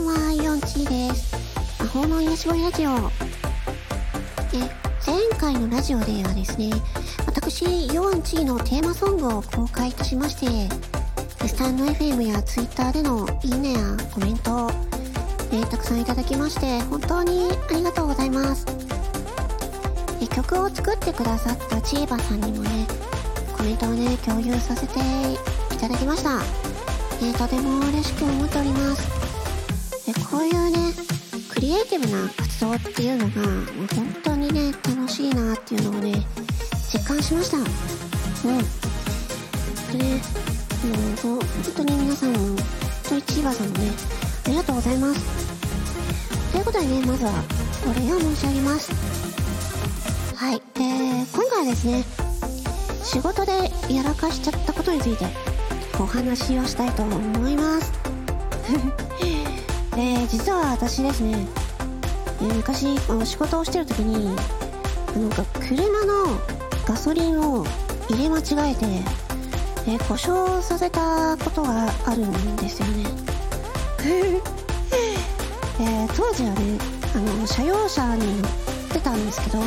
んは、イオンチーです。魔法の癒し声ラジオ。え、前回のラジオではですね、私、イオンチーのテーマソングを公開いたしまして、スタンド FM や Twitter でのいいねやコメントを、えたくさんいただきまして、本当にありがとうございます。え曲を作ってくださったチーバさんにもね、コメントをね、共有させていただきました。え、とても嬉しく思っております。えこういうね、クリエイティブな活動っていうのが、もう本当にね、楽しいなっていうのをね、実感しました。うん。でね、もう本当に皆さんも、本当にチーバーさんもね、ありがとうございます。ということでね、まずはお礼を申し上げます。はい、えー、今回はですね、仕事でやらかしちゃったことについてお話をしたいと思います。え、実は私ですね、え昔仕事をしてる時に、なんか車のガソリンを入れ間違えて、え故障させたことがあるんですよね。えー当時はね、あの、車用車に乗ってたんですけど、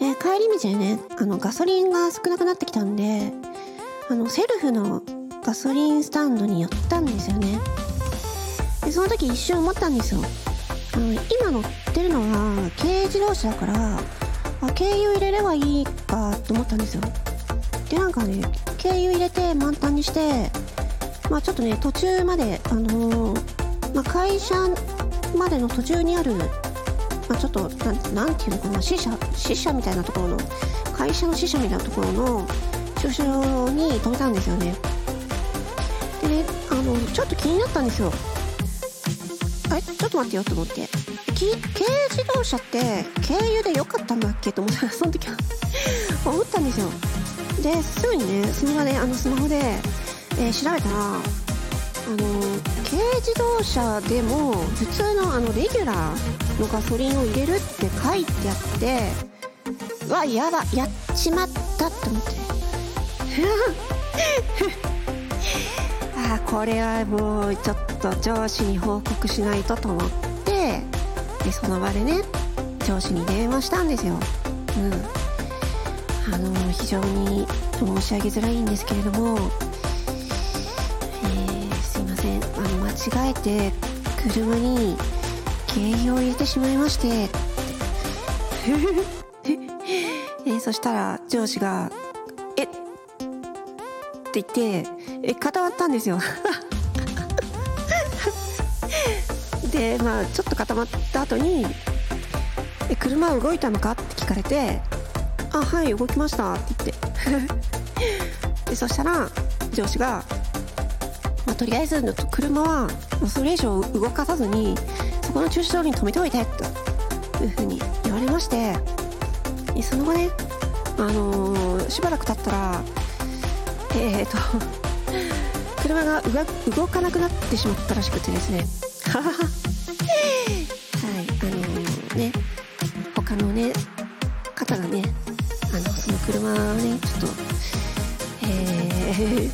えー帰り道でね、あの、ガソリンが少なくなってきたんで、あの、セルフのガソリンスタンドに寄ったんですよね。で、その時一瞬思ったんですよ。あの、今乗ってるのは軽自動車だから、あ、軽油入れればいいかと思ったんですよ。で、なんかね、軽油入れて満タンにして、まあちょっとね、途中まで、あのーまあ会社までの途中にある、まあちょっと、なん、なんていうのかな、支社、支社みたいなところの、会社の支社みたいなところの駐車場に止めたんですよね。でね、あの、ちょっと気になったんですよ。ちょっと待ってよと思って。軽自動車って軽油で良かったんだっけと思って、その時は思ったんですよ。で、すぐにね、スマホで、あの、スマホで、えー調べたら、あの、軽自動車でも普通のあの、レギュラーのガソリンを入れるって書いてあって、うわ、やば、やっちまったって思って。これはもうちょっと上司に報告しないとと思ってでその場でね上司に電話したんですよ。うん。あの非常に申し上げづらいんですけれども、えーすいません。あの間違えて車に軽油を入れてしまいまして。えそしたら上司が「?」って言ってえ固まったんですよ でまあちょっと固まった後に「え車動いたのか?」って聞かれて「あはい動きました」って言って でそしたら上司が、まあ、とりあえず車はそれ以上動かさずにそこの駐車場に止めておいてというふうに言われましてその後ねあのーしばらく経ったらえーと車が動かなくなってしまったらしくてですね。はいあのーね他のね方がねあのその車をねちょっとえ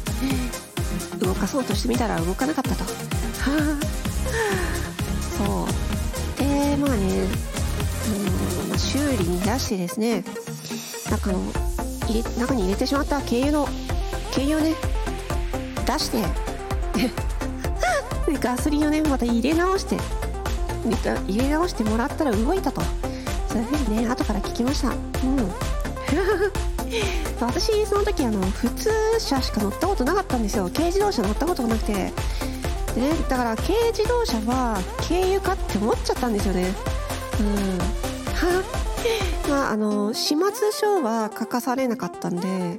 ー 動かそうとしてみたら動かなかったと。そう。でまあねあのーまあ、修理に出してですね中の入れ中に入れてしまった軽油の軽油をね。出して。で ガソリンをねまた入れ直して。入れ直してもらったら動いたと。そういうふうにね後から聞きました。うん。私その時あの普通車しか乗ったことなかったんですよ。軽自動車乗ったことがなくて。でねだから軽自動車は軽油かって思っちゃったんですよね。うん。まああの始末書は書かされなかったんで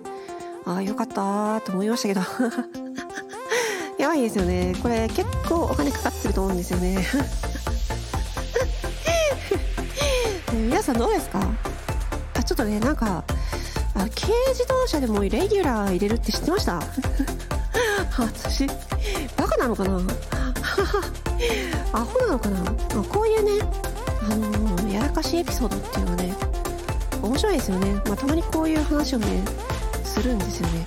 ああよかったーと思いましたけど。やばいですよね。これ結構お金かかってると思うんですよね。皆さんどうですか？あちょっとねなんかあ軽自動車でもレギュラー入れるって知ってました？私バカなのかな？アホなのかな？あこういうねあのやらかしエピソードっていうのはね面白いですよね、まあ、たまにこういう話をねするんですよね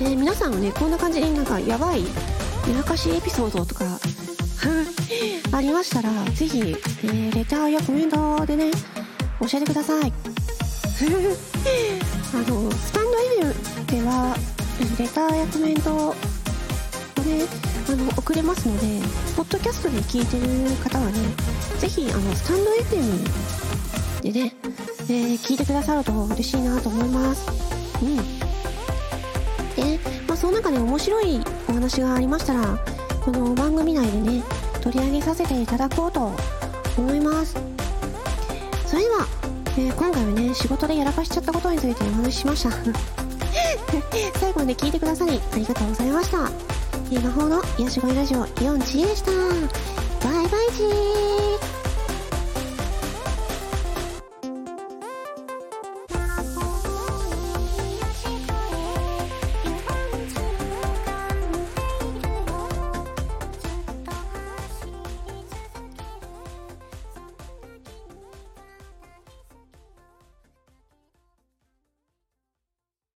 えー皆さんはねこんな感じになんかやばいやらかしエピソードとか ありましたら、ぜひ、えー、レターやコメントでね、教えてください。あの、スタンド FM では、レターやコメントをね、あの、送れますので、ポッドキャストで聞いてる方はね、ぜひ、あの、スタンド FM でね、えー、聞いてくださると嬉しいなと思います。うん。で、まあ、その中で面白いお話がありましたら、この番組内でね、取り上げさせていただこうと思います。それでは、えー、今回はね、仕事でやらかしちゃったことについてお話ししました。最後まで聞いてくださりありがとうございました。えー、魔法の癒し声ラジオ、イオンチーでした。